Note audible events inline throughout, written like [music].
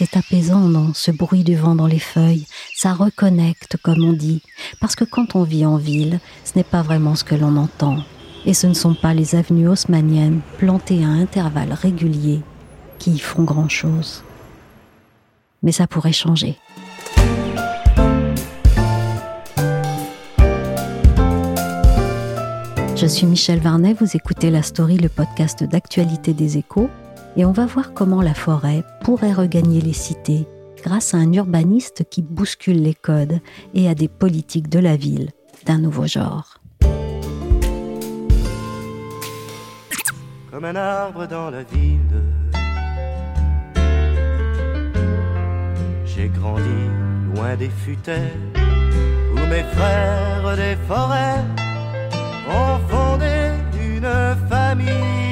C'est apaisant, non, ce bruit du vent dans les feuilles. Ça reconnecte, comme on dit. Parce que quand on vit en ville, ce n'est pas vraiment ce que l'on entend. Et ce ne sont pas les avenues haussmanniennes, plantées à intervalles réguliers, qui y font grand-chose. Mais ça pourrait changer. Je suis Michel Varnet, vous écoutez La Story, le podcast d'actualité des échos et on va voir comment la forêt pourrait regagner les cités grâce à un urbaniste qui bouscule les codes et à des politiques de la ville d'un nouveau genre. Comme un arbre dans la ville, j'ai grandi loin des futaies où mes frères des forêts ont fondé une famille.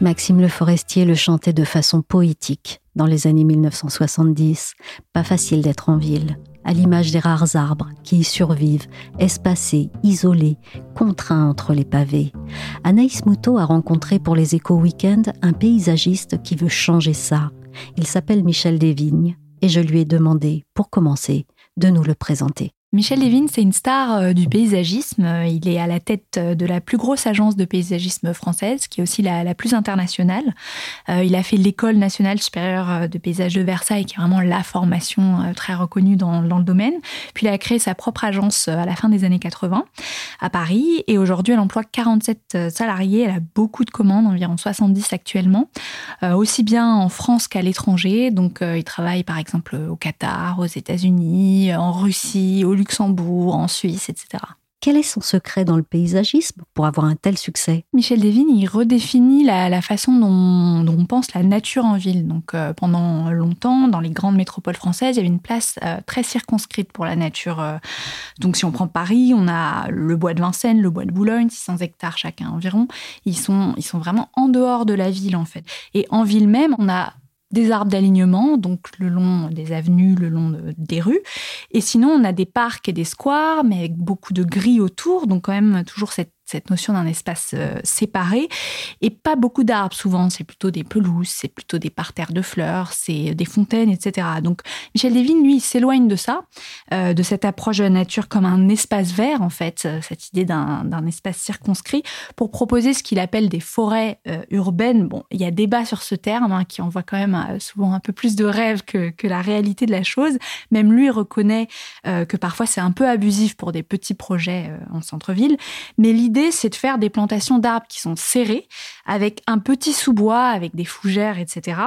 Maxime Le Forestier le chantait de façon poétique dans les années 1970. Pas facile d'être en ville, à l'image des rares arbres qui y survivent, espacés, isolés, contraints entre les pavés. Anaïs Moutot a rencontré pour les Échos Weekend un paysagiste qui veut changer ça. Il s'appelle Michel Desvignes et je lui ai demandé, pour commencer, de nous le présenter. Michel Lévin, c'est une star euh, du paysagisme. Il est à la tête euh, de la plus grosse agence de paysagisme française, qui est aussi la, plus internationale. Euh, il a fait l'école nationale supérieure de paysage de Versailles, qui est vraiment la formation très reconnue dans, le domaine. Puis il a créé sa propre agence à la fin des années 80 à Paris. Et aujourd'hui, elle emploie 47 salariés. Elle a beaucoup de commandes, environ 70 actuellement, aussi bien en France qu'à l'étranger. Donc il travaille par exemple au Qatar, aux États-Unis, en Russie, au Luxembourg, en Suisse, etc. Quel est son secret dans le paysagisme pour avoir un tel succès? Michel Devine, il redéfinit la, façon dont, on pense la nature en ville. Donc, euh, pendant longtemps, dans les grandes métropoles françaises, il y avait une place euh, très circonscrite pour la nature. Euh. donc, si on prend Paris, on a le bois de Vincennes, le bois de Boulogne, 600 hectares chacun environ. Ils sont, ils sont vraiment en dehors de la ville, en fait. Et en ville même, on a des arbres d'alignement, donc le long des avenues, le long des rues. Et sinon, on a des parcs et des squares, mais avec beaucoup de grilles autour, donc quand même toujours cette cette notion d'un espace euh, séparé et pas beaucoup d'arbres souvent. C'est plutôt des pelouses, c'est plutôt des parterres de fleurs, c'est des fontaines, etc. Donc Michel Devine, lui, s'éloigne de ça, euh, de cette approche de la nature comme un espace vert en fait, euh, cette idée d'un espace circonscrit, pour proposer ce qu'il appelle des forêts urbaines. Bon, il y a débat sur ce terme hein, qui envoie quand même souvent un peu plus de rêve que, que la réalité de la chose. Même lui reconnaît que parfois c'est un peu abusif pour des petits projets en centre-ville, mais l'idée c'est de faire des plantations d'arbres qui sont serrées, avec un petit sous-bois, avec des fougères, etc.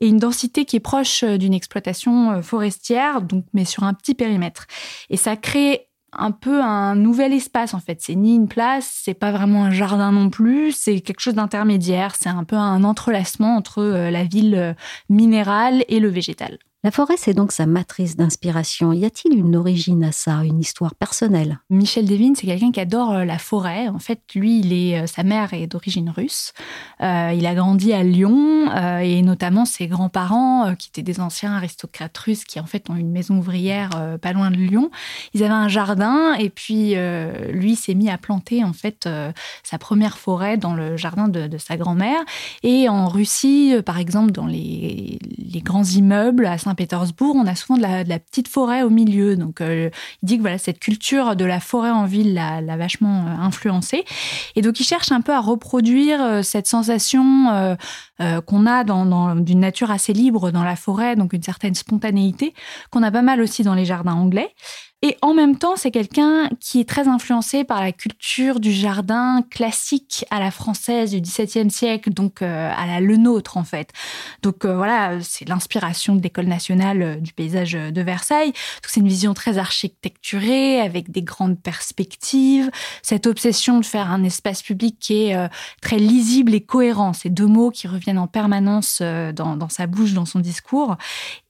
Et une densité qui est proche euh, d'une exploitation euh, forestière, donc, mais sur un petit périmètre. Et ça crée un peu un nouvel espace en fait. C'est ni une place, c'est pas vraiment un jardin non plus, c'est quelque chose d'intermédiaire. C'est un peu un entrelacement entre euh, la ville minérale et le végétal. La forêt, c'est donc sa matrice d'inspiration. Y a-t-il une origine à ça, une histoire personnelle? Michel Devine, c'est quelqu'un qui adore euh, la forêt. En fait, lui, euh, sa mère est d'origine russe. Euh, il a grandi à Lyon et notamment ses grands-parents, qui étaient des anciens aristocrates russes, qui en fait ont une maison ouvrière pas loin de Lyon. Ils avaient un jardin et puis lui s'est mis à planter en fait sa première forêt dans le jardin de, sa grand-mère. Et en Russie, par exemple, dans les, les grands immeubles à Saint pétersbourg on a souvent de la, petite forêt au milieu. Donc, euh, il dit que voilà, cette culture de la forêt en ville l'a vachement euh, influencé. Et donc, il cherche un peu à reproduire euh, cette sensation qu'on a dans, d'une nature assez libre dans la forêt, donc une certaine spontanéité qu'on a pas mal aussi dans les jardins anglais. Et en même temps, c'est quelqu'un qui est très influencé par la culture du jardin classique à la française du XVIIe siècle, donc euh, à la le nôtre en fait. Donc euh, voilà, c'est l'inspiration de l'école nationale euh, du paysage de Versailles. C'est une vision très architecturée, avec des grandes perspectives, cette obsession de faire un espace public qui est très lisible et cohérent. Ces deux mots qui reviennent en permanence dans, dans sa bouche, dans son discours.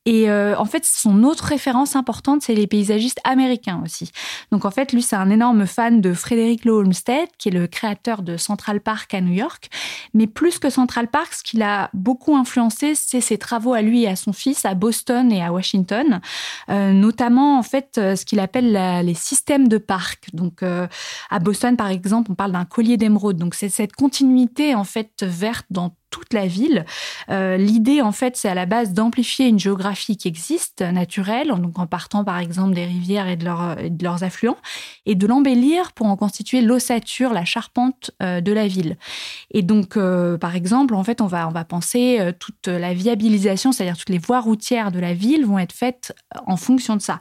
Et euh, en fait, son autre référence importante, c'est les paysagistes américains aussi. Donc en fait, lui, c'est un énorme fan de Frédéric Law Olmsted, qui est le créateur de Central Park à New York. Mais plus que Central Park, ce qui l'a beaucoup influencé, c'est ses travaux à lui et à son fils à Boston et à Washington, euh, notamment en fait euh, ce qu'il appelle les systèmes de parcs. Donc à Boston, par exemple, on parle d'un collier d'émeraude. Donc c'est cette continuité en fait verte dans toute la ville. Euh, l'idée, en fait, c'est à la base d'amplifier une géographie qui existe, naturelle, donc en partant par exemple des rivières et de, leurs affluents, et de l'embellir pour en constituer l'ossature, la charpente euh, de la ville. Et donc, euh, par exemple, en fait, on va, on va penser toute la viabilisation, c'est-à-dire toutes les voies routières de la ville vont être faites en fonction de ça.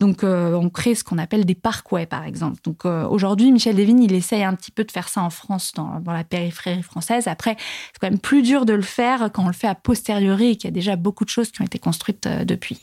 Donc, on crée ce qu'on appelle des parkways, par exemple. Donc, aujourd'hui, Michel Devine, il essaye un petit peu de faire ça en France, dans, dans la périphérie française. Après, c'est quand même plus plus dur de le faire quand on le fait a posteriori et qu'il y a déjà beaucoup de choses qui ont été construites euh, depuis.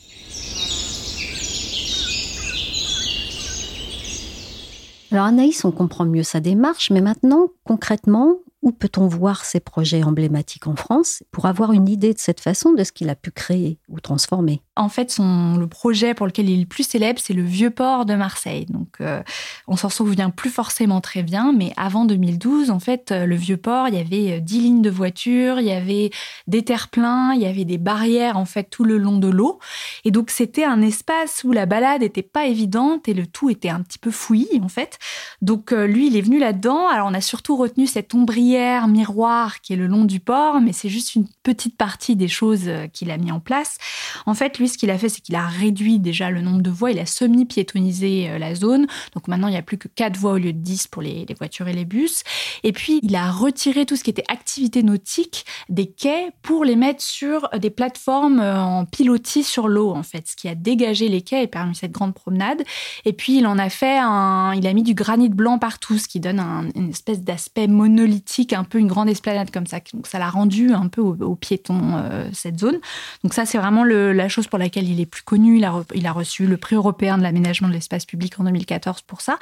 Alors Anaïs, on comprend mieux sa démarche, mais maintenant, concrètement, où peut-on voir ces projets emblématiques en France pour avoir une idée de cette façon de ce qu'il a pu créer ou transformer? En fait, son, le projet pour lequel il est le plus célèbre, c'est le Vieux Port de Marseille. Donc, euh, on s'en souvient plus forcément très bien, mais avant 2012, en fait, euh, le Vieux Port, il y avait 10 euh, lignes de voitures, il y avait des terre-pleins, il y avait des barrières en fait tout le long de l'eau, et donc c'était un espace où la balade n'était pas évidente et le tout était un petit peu fouillis en fait. Donc lui, il est venu là-dedans. Alors on a surtout retenu cette ombrière miroir qui est le long du port, mais c'est juste une petite partie des choses euh, qu'il a mis en place. En fait, lui, ce qu'il a fait, c'est qu'il a réduit déjà le nombre de voies, il a semi-piétonisé euh, la zone. Donc maintenant, il n'y a plus que 4 voies au lieu de 10 pour les, voitures et les bus. Et puis, il a retiré tout ce qui était activité nautique des quais pour les mettre sur des plateformes euh, en pilotis sur l'eau, en fait, ce qui a dégagé les quais et permis cette grande promenade. Et puis, il en a fait un, il a mis du granit blanc partout, ce qui donne une espèce d'aspect monolithique un peu une grande esplanade comme ça. Donc ça l'a rendu un peu aux, piétons euh, cette zone. Donc ça c'est vraiment la chose pour laquelle il est plus connu. Il a, il a reçu le prix européen de l'aménagement de l'espace public en 2014 pour ça.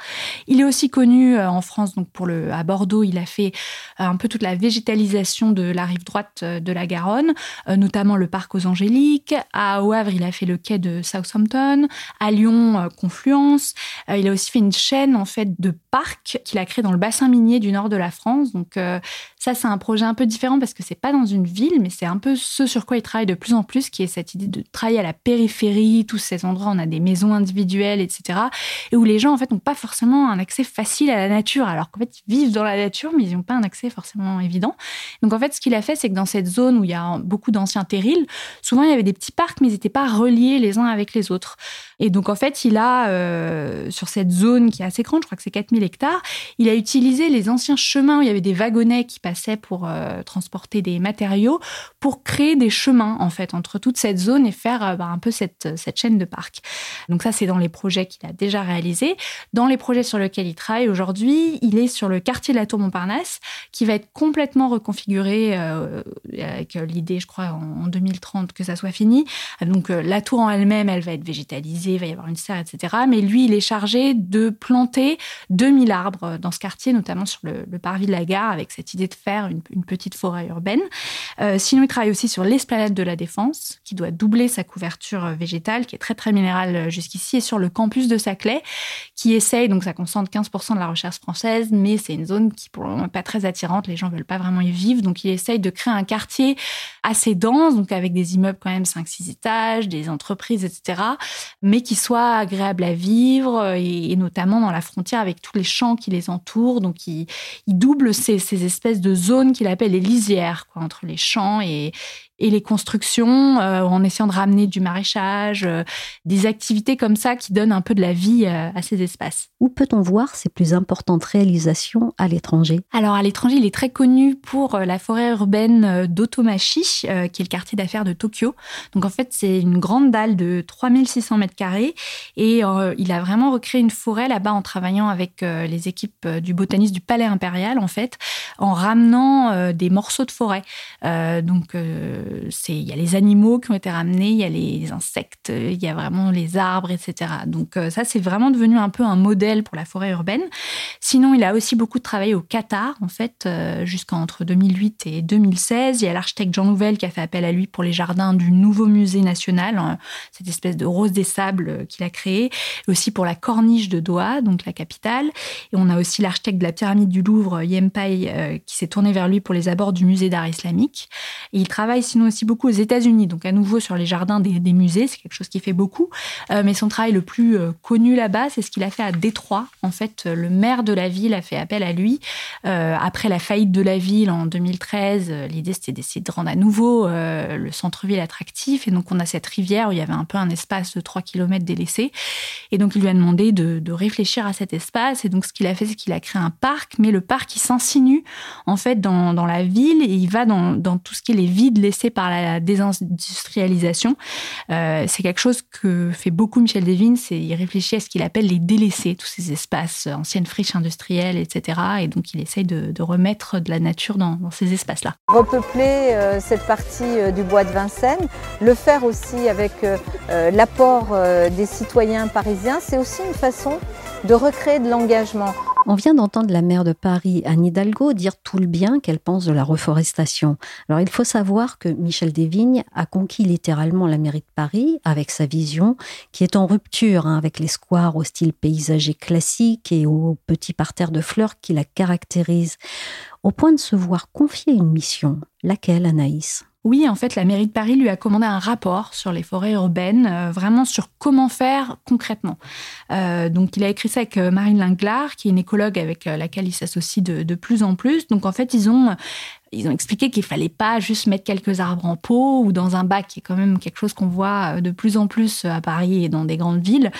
Il est aussi connu euh, en France donc pour le à Bordeaux. Il a fait euh, un peu toute la végétalisation de la rive droite de la Garonne, notamment le parc aux Angéliques. À Au Havre il a fait le quai de Southampton. À Lyon Confluence. il a aussi fait une chaîne en fait de parcs qu'il a créé dans le bassin minier du nord de la France. Donc euh, ça, c'est un projet un peu différent parce que c'est pas dans une ville, mais c'est un peu ce sur quoi il travaille de plus en plus, qui est cette idée de travailler à la périphérie, tous ces endroits on a des maisons individuelles, etc. Et où les gens, en fait, n'ont pas forcément un accès facile à la nature, alors qu'en fait, ils vivent dans la nature, mais ils n'ont pas un accès forcément évident. Donc, en fait, ce qu'il a fait, c'est que dans cette zone où il y a beaucoup d'anciens terrils, souvent, il y avait des petits parcs, mais ils n'étaient pas reliés les uns avec les autres. Et donc, en fait, il a, euh, sur cette zone qui est assez grande, je crois que c'est 4000 hectares, il a utilisé les anciens chemins où il y avait des wagonnets qui passaient pour euh, transporter des matériaux, pour créer des chemins, en fait, entre toute cette zone et faire euh, bah, un peu cette, cette chaîne de parcs. Donc ça, c'est dans les projets qu'il a déjà réalisés. Dans les projets sur lesquels il travaille aujourd'hui, il est sur le quartier de la Tour Montparnasse, qui va être complètement reconfiguré avec l'idée, je crois, en 2030 que ça soit fini. Donc la tour en elle-même, elle va être végétalisée il va y avoir une serre, etc. Mais lui, il est chargé de planter 2000 arbres dans ce quartier, notamment sur le, parvis de la gare, avec cette idée de faire une, petite forêt urbaine. Euh, sinon, il travaille aussi sur l'esplanade de la Défense, qui doit doubler sa couverture végétale, qui est très, très minérale jusqu'ici, et sur le campus de Saclay, qui essaye, donc ça concentre 15% de la recherche française, mais c'est une zone qui, pour le moment, n'est pas très attirante. Les gens veulent pas vraiment y vivre. Donc, il essaye de créer un quartier assez dense, donc avec des immeubles quand même 5-6 étages, des entreprises, etc. Mais qui soit agréable à vivre euh, et, notamment dans la frontière avec tous les champs qui les entourent. Donc, il, double ces, espèces de zones qu'il appelle les lisières quoi, entre les champs et, et les constructions en essayant de ramener du maraîchage, des activités comme ça qui donnent un peu de la vie à ces espaces. Où peut-on voir ses plus importantes réalisations à l'étranger? Alors à l'étranger, il est très connu pour la forêt urbaine d'Otomachi, qui est le quartier d'affaires de Tokyo. Donc en fait, c'est une grande dalle de 3600 mètres carrés et il a vraiment recréé une forêt là-bas en travaillant avec les équipes du botaniste du Palais impérial en fait, en ramenant des morceaux de forêt. donc il y a les animaux qui ont été ramenés, il y a les insectes, il y a vraiment les arbres, etc. Donc ça c'est vraiment devenu un peu un modèle pour la forêt urbaine. Sinon il a aussi beaucoup travaillé au Qatar en fait jusqu'entre 2008 et 2016. Il y a l'architecte Jean Nouvel qui a fait appel à lui pour les jardins du nouveau musée national, hein, cette espèce de rose des sables qu'il a créé, et aussi pour la corniche de Doha, donc la capitale. Et on a aussi l'architecte de la pyramide du Louvre, Yempai, euh, qui s'est tourné vers lui pour les abords du musée d'art islamique. Et il travaille sinon aussi beaucoup aux États-Unis, donc à nouveau sur les jardins des, musées, c'est quelque chose qui fait beaucoup. Euh, mais son travail le plus euh, connu là-bas, c'est ce qu'il a fait à Détroit. En fait, le maire de la ville a fait appel à lui après la faillite de la ville en 2013. L'idée c'était d'essayer de rendre à nouveau le centre-ville attractif. Et donc on a cette rivière où il y avait un peu un espace de 3 km délaissé. Et donc il lui a demandé de, réfléchir à cet espace. Et donc ce qu'il a fait, c'est qu'il a créé un parc, mais le parc il s'insinue en fait dans, dans, la ville et il va dans, dans, tout ce qui est les vides laissés par la désindustrialisation. Euh, c'est quelque chose que fait beaucoup Michel Devine, c'est il réfléchit à ce qu'il appelle les délaissés, tous ces espaces, anciennes friches industrielles, etc. Et donc il essaye de, remettre de la nature dans, ces espaces-là. Repeupler euh, cette partie euh, du bois de Vincennes, le faire aussi avec euh, euh l'apport euh, des citoyens parisiens, c'est aussi une façon de recréer de l'engagement. On vient d'entendre la maire de Paris, Anne Hidalgo, dire tout le bien qu'elle pense de la reforestation. Alors il faut savoir que Michel Desvignes a conquis littéralement la mairie de Paris avec sa vision qui est en rupture hein, avec les squares au style paysager classique et aux petits parterres de fleurs qui la caractérisent, au point de se voir confier une mission. Laquelle, Anaïs? Oui, en fait, la mairie de Paris lui a commandé un rapport sur les forêts urbaines, euh, vraiment sur comment faire concrètement. Euh, donc, il a écrit ça avec euh, Marine Linglard, qui est une écologue avec laquelle il s'associe de, de, plus en plus. Donc, en fait, ils ont ils ont expliqué qu'il fallait pas juste mettre quelques arbres en pot ou dans un bac, qui est quand même quelque chose qu'on voit de plus en plus à Paris et dans des grandes villes,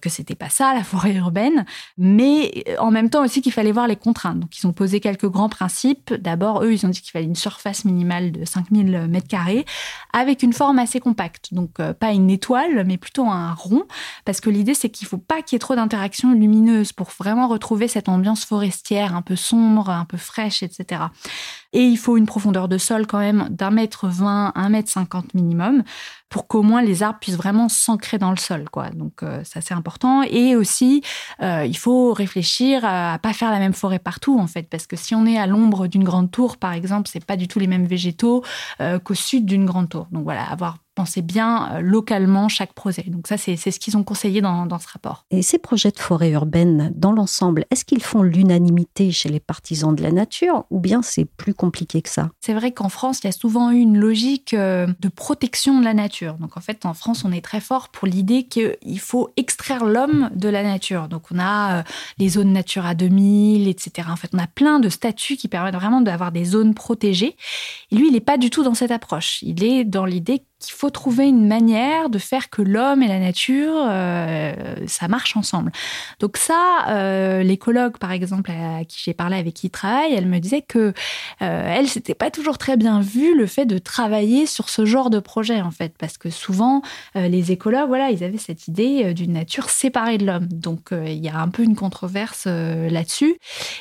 que c'était pas ça la forêt urbaine, mais en même temps aussi qu'il fallait voir les contraintes. Donc ils ont posé quelques grands principes. D'abord, eux, ils ont dit qu'il fallait une surface minimale de 5000 mètres carrés avec une forme assez compacte. Donc pas une étoile, mais plutôt un rond, parce que l'idée c'est qu'il faut pas qu'il y ait trop d'interactions lumineuses pour vraiment retrouver cette ambiance forestière un peu sombre, un peu fraîche, etc. Et il faut une profondeur de sol quand même d'un mètre vingt, un mètre cinquante minimum pour qu'au moins les arbres puissent vraiment s'ancrer dans le sol. Quoi. Donc euh, ça c'est important. Et aussi, euh, il faut réfléchir à, à pas faire la même forêt partout en fait, parce que si on est à l'ombre d'une grande tour, par exemple, c'est pas du tout les mêmes végétaux euh, qu'au sud d'une grande tour. Donc voilà, avoir pensé bien euh, localement chaque projet. Donc ça, c'est ce qu'ils ont conseillé dans, dans, ce rapport. Et ces projets de forêt urbaine, dans l'ensemble, est-ce qu'ils font l'unanimité chez les partisans de la nature ou bien c'est plus compliqué que ça? C'est vrai qu'en France, il y a souvent eu une logique de protection de la nature. Donc en fait, en France, on est très fort pour l'idée qu'il faut extraire l'homme de la nature. Donc on a euh, les zones Natura 2000, etc. En fait, on a plein de statuts qui permettent vraiment d'avoir des zones protégées. Et lui, il n'est pas du tout dans cette approche. Il est dans l'idée qu'il faut trouver une manière de faire que l'homme et la nature, euh, ça marche ensemble. Donc ça, euh, l'écologue, par exemple, à qui j'ai parlé, avec qui il travaille, elle me disait que euh, elle, c'était pas toujours très bien vu le fait de travailler sur ce genre de projet, en fait, parce que souvent, euh, les écologues, voilà, ils avaient cette idée d'une nature séparée de l'homme. Donc il y a un peu une controverse là-dessus.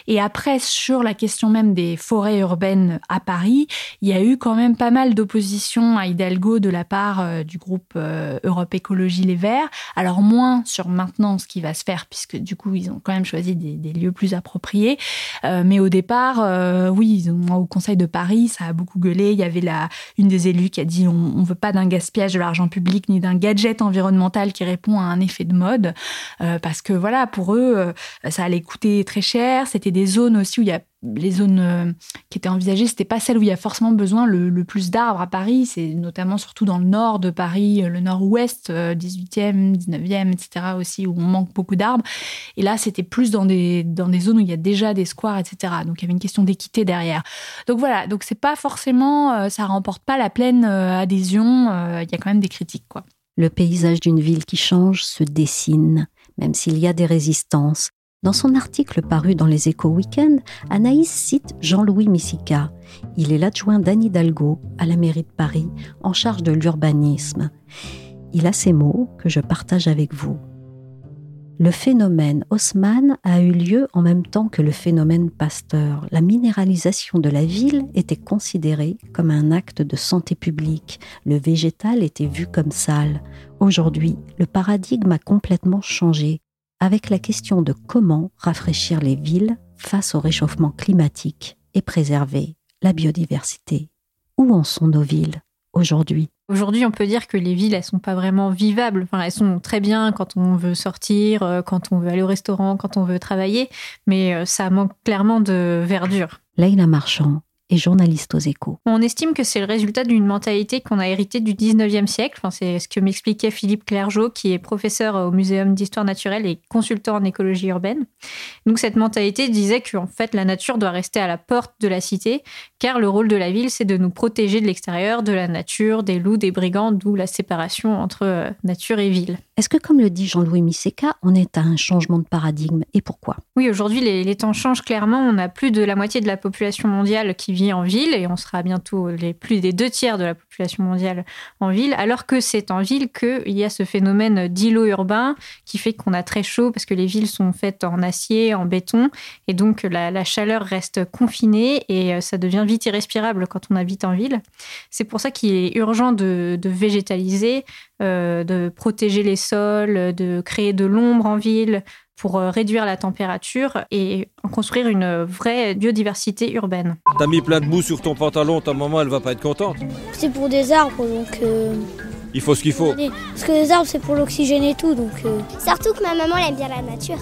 Et après, sur la question même des forêts urbaines à Paris, il y a eu quand même pas mal d'opposition à Hidalgo de de la part euh, du groupe euh, Europe Écologie Les Verts. Alors moins sur maintenant ce qui va se faire, puisque du coup, ils ont quand même choisi des, lieux plus appropriés. Euh, mais au départ, oui, au Conseil de Paris, ça a beaucoup gueulé. Il y avait la, une des élus qui a dit on ne veut pas d'un gaspillage de l'argent public ni d'un gadget environnemental qui répond à un effet de mode. Parce que voilà, pour eux, ça allait coûter très cher. C'était des zones aussi où il y a les zones euh, qui étaient envisagées, c'était pas celles où il y a forcément besoin le, plus d'arbres à Paris. C'est notamment surtout dans le nord de Paris, le nord-ouest, 18e, 19e, etc. aussi, où on manque beaucoup d'arbres. Et là, c'était plus dans des, dans des zones où il y a déjà des squares, etc. Donc il y avait une question d'équité derrière. Donc voilà, donc c'est pas forcément, ça remporte pas la pleine adhésion. Il y a quand même des critiques, quoi. Le paysage d'une ville qui change se dessine, même s'il y a des résistances. Dans son article paru dans les Échos Weekend, Anaïs cite Jean-Louis Missica. Il est l'adjoint d'Anne Hidalgo à la mairie de Paris en charge de l'urbanisme. Il a ces mots que je partage avec vous. Le phénomène Haussmann a eu lieu en même temps que le phénomène Pasteur. La minéralisation de la ville était considérée comme un acte de santé publique. Le végétal était vu comme sale. Aujourd'hui, le paradigme a complètement changé avec la question de comment rafraîchir les villes face au réchauffement climatique et préserver la biodiversité. Où en sont nos villes aujourd'hui? Aujourd'hui, on peut dire que les villes, elles sont pas vraiment vivables. Enfin, elles sont très bien quand on veut sortir, euh, quand on veut aller au restaurant, quand on veut travailler, mais euh, ça manque clairement de verdure. Leïla Marchand, et journaliste aux échos. On estime que c'est le résultat d'une mentalité qu'on a héritée du 19e siècle. Enfin, c'est ce que m'expliquait Philippe Clergeau, qui est professeur au Muséum d'histoire naturelle et consultant en écologie urbaine. Donc cette mentalité disait qu'en fait la nature doit rester à la porte de la cité, car le rôle de la ville c'est de nous protéger de l'extérieur, de la nature, des loups, des brigands, d'où la séparation entre euh, nature et ville. Est-ce que comme le dit Jean-Louis Miseka, on est à un changement de paradigme et pourquoi? Oui, aujourd'hui les, les temps changent clairement. On a plus de la moitié de la population mondiale qui en ville et on sera bientôt les plus des deux tiers de la population mondiale en ville, alors que c'est en ville qu'il y a ce phénomène d'îlot urbain qui fait qu'on a très chaud parce que les villes sont faites en acier, en béton et donc la, chaleur reste confinée et euh, ça devient vite irrespirable quand on habite en ville. C'est pour ça qu'il est urgent de, végétaliser, euh, de protéger les sols, de créer de l'ombre en ville, pour euh, réduire la température et construire une vraie biodiversité urbaine. T'as mis plein de mousse sur ton pantalon, ta maman elle va pas être contente. C'est pour des arbres donc. Euh, Il faut ce qu'il faut. Parce que les arbres c'est pour l'oxygène et tout donc. Euh. Surtout que ma maman elle aime bien la nature.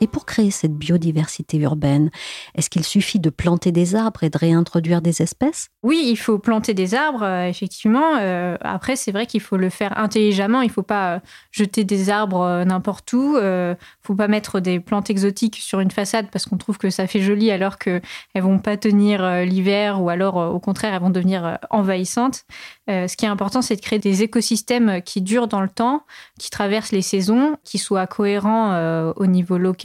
Et pour créer cette biodiversité urbaine, est-ce qu'il suffit de planter des arbres et de réintroduire des espèces? Oui, il faut planter des arbres, euh, effectivement. Euh, après, c'est vrai qu'il faut le faire intelligemment. Il ne faut pas euh, jeter des arbres n'importe où. Il ne faut pas mettre des plantes exotiques sur une façade parce qu'on trouve que ça fait joli alors qu'elles ne vont pas tenir l'hiver ou alors, au contraire, elles vont devenir envahissantes. ce qui est important, c'est de créer des écosystèmes qui durent dans le temps, qui traversent les saisons, qui soient cohérents au niveau local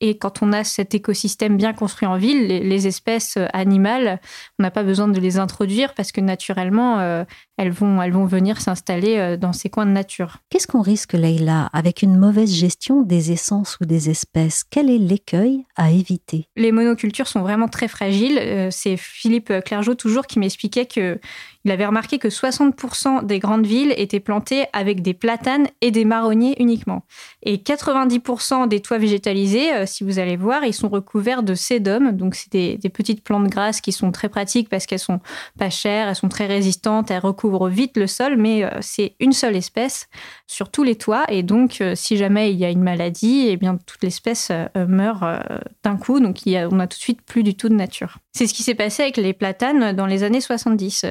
et quand on a cet écosystème bien construit en ville, les, espèces animales, on n'a pas besoin de les introduire parce que naturellement, euh, elles, vont, elles vont venir s'installer euh, dans ces coins de nature. Qu'est-ce qu'on risque, Leïla, avec une mauvaise gestion des essences ou des espèces? Quel est l'écueil à éviter? Les monocultures sont vraiment très fragiles. Euh, c'est Philippe Clergeau toujours qui m'expliquait que il avait remarqué que 60% des grandes villes étaient plantées avec des platanes et des marronniers uniquement. Et 90% des toits végétalisés, euh, si vous allez voir, ils sont recouverts de sédum. Donc, c'est des, petites plantes grasses qui sont très pratiques parce qu'elles sont pas chères, elles sont très résistantes, elles recouvrent vite le sol, mais euh, c'est une seule espèce sur tous les toits. Et donc, euh, si jamais il y a une maladie, eh bien, toute l'espèce meurt d'un coup. Donc, on a tout de suite plus du tout de nature. C'est ce qui s'est passé avec les platanes dans les années 70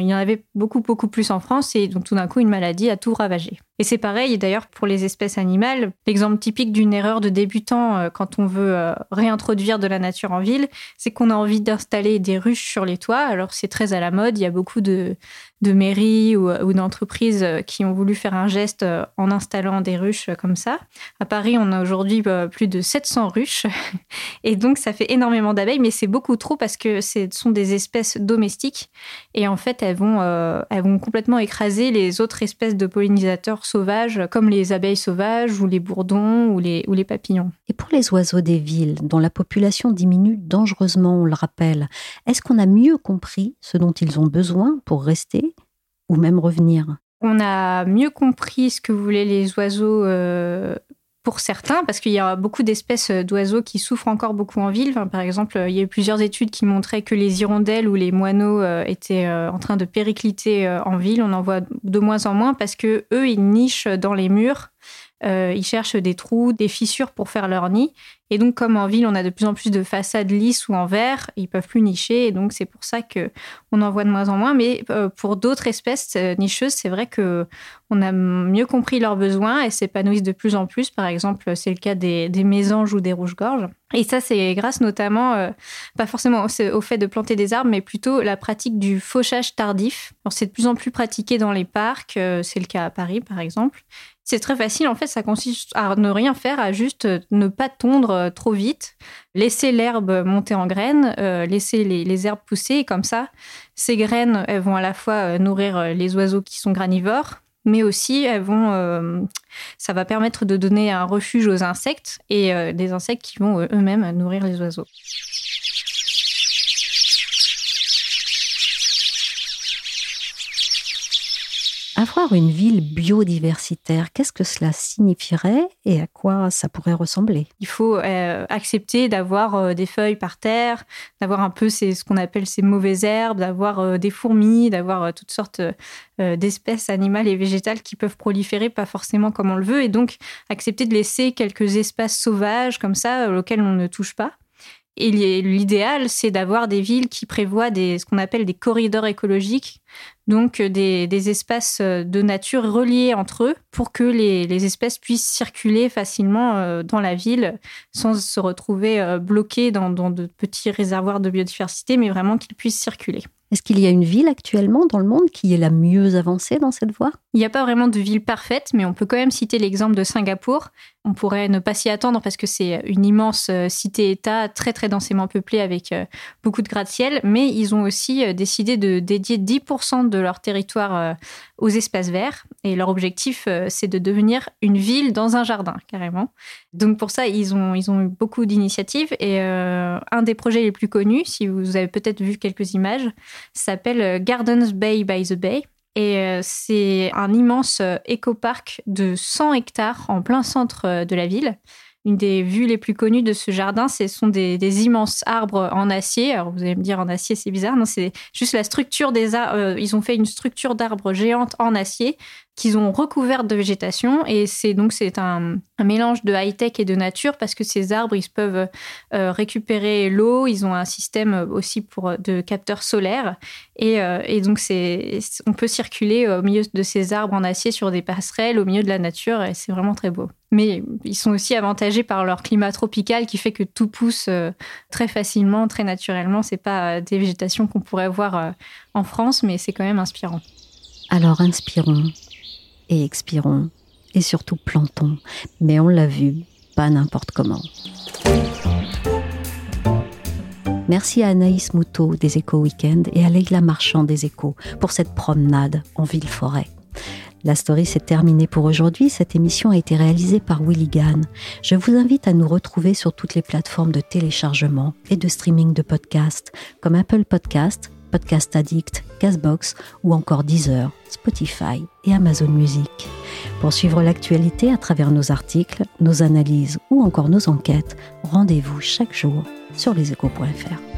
il y en avait beaucoup, beaucoup plus en France et donc tout d'un coup, une maladie a tout ravagé. Et c'est pareil d'ailleurs pour les espèces animales. L'exemple typique d'une erreur de débutant euh, quand on veut euh, réintroduire de la nature en ville, c'est qu'on a envie d'installer des ruches sur les toits. Alors c'est très à la mode, il y a beaucoup de, de mairies ou, d'entreprises euh, qui ont voulu faire un geste en installant des ruches comme ça. À Paris, on a aujourd'hui plus de 700 ruches [laughs] et donc ça fait énormément d'abeilles, mais c'est beaucoup trop parce que ce sont des espèces domestiques et en fait elles vont, elles vont complètement écraser les autres espèces de pollinisateurs sauvages, comme les abeilles sauvages ou les bourdons ou les, ou les papillons. Et pour les oiseaux des villes, dont la population diminue dangereusement, on le rappelle, est-ce qu'on a mieux compris ce dont ils ont besoin pour rester ou même revenir? On a mieux compris ce que voulaient les oiseaux euh, pour certains, parce qu'il y a beaucoup d'espèces d'oiseaux qui souffrent encore beaucoup en ville. par exemple, il y a eu plusieurs études qui montraient que les hirondelles ou les moineaux euh, étaient euh, en train de péricliter euh, en ville. On en voit de moins en moins parce que eux, ils nichent dans les murs. ils cherchent des trous, des fissures pour faire leur nid. Et donc, comme en ville, on a de plus en plus de façades lisses ou en verre, ils peuvent plus nicher. Et donc, c'est pour ça que on en voit de moins en moins. Mais euh, pour d'autres espèces euh, nicheuses, c'est vrai que on a mieux compris leurs besoins et s'épanouissent de plus en plus. Par exemple, c'est le cas des, mésanges ou des rouges-gorges. Et ça, c'est grâce notamment, euh, pas forcément au fait de planter des arbres, mais plutôt la pratique du fauchage tardif. C'est de plus en plus pratiqué dans les parcs, c'est le cas à Paris par exemple. C'est très facile, en fait, ça consiste à ne rien faire, à juste ne pas tondre euh, trop vite, laisser l'herbe monter en graines, euh, laisser les, herbes pousser, et comme ça, ces graines, elles vont à la fois nourrir les oiseaux qui sont granivores, mais aussi ça va permettre de donner un refuge aux insectes et des insectes qui vont eux-mêmes nourrir les oiseaux. Avoir une ville biodiversitaire, qu'est-ce que cela signifierait et à quoi ça pourrait ressembler? Il faut euh, accepter d'avoir euh, des feuilles par terre, d'avoir un peu ce qu'on appelle ces mauvaises herbes, d'avoir euh, des fourmis, d'avoir toutes sortes d'espèces animales et végétales qui peuvent proliférer pas forcément comme on le veut et donc accepter de laisser quelques espaces sauvages comme ça auxquels on ne touche pas. Et l'idéal, c'est d'avoir des villes qui prévoient ce qu'on appelle des corridors écologiques, donc euh, des, espaces euh, de nature reliés entre eux pour que les, espèces puissent circuler facilement euh, dans la ville sans se retrouver bloquées dans de petits réservoirs de biodiversité, mais vraiment qu'ils puissent circuler. Est-ce qu'il y a une ville actuellement dans le monde qui est la mieux avancée dans cette voie? Il n'y a pas vraiment de ville parfaite, mais on peut quand même citer l'exemple de Singapour. On pourrait ne pas s'y attendre parce que c'est une immense euh, cité-État très très densément peuplée avec euh, beaucoup de gratte-ciel, mais ils ont aussi euh, décidé de dédier 10% de leur territoire aux espaces verts. Et leur objectif, c'est de devenir une ville dans un jardin, carrément. Donc pour ça, ils ont, ils ont eu beaucoup d'initiatives. Et un des projets les plus connus, si vous avez peut-être vu quelques images, s'appelle euh, Gardens Bay by the Bay. Et euh, c'est un immense euh, éco-parc de 100 hectares en plein centre de la ville. Une des vues les plus connues de ce jardin, ce sont des, immenses arbres en acier. Alors vous allez me dire en acier, c'est bizarre. Non, c'est juste la structure des arbres. ils ont fait une structure d'arbres géante en acier qu'ils ont recouverte de végétation. Et c'est donc c'est un, mélange de high-tech et de nature parce que ces arbres, ils peuvent euh, récupérer l'eau. Ils ont un système aussi pour de capteurs solaires. Et, euh, et donc c'est on peut circuler au milieu de ces arbres en acier sur des passerelles au milieu de la nature et c'est vraiment très beau. Mais ils sont aussi avantagés par leur climat tropical qui fait que tout pousse euh, très facilement, très naturellement. C'est pas des végétations qu'on pourrait voir en France, mais c'est quand même inspirant. Alors inspirons et expirons, et surtout plantons, mais on l'a vu, pas n'importe comment. Merci à Anaïs Moutot des Échos Weekend et à Leila Marchand des Échos pour cette promenade en ville-forêt. La story s'est terminée pour aujourd'hui. Cette émission a été réalisée par Willy Gann. Je vous invite à nous retrouver sur toutes les plateformes de téléchargement et de streaming de podcasts comme Apple Podcast, Podcast Addict, Castbox ou encore Deezer, Spotify et Amazon Music. Pour suivre l'actualité à travers nos articles, nos analyses ou encore nos enquêtes, rendez-vous chaque jour sur leséchos.fr.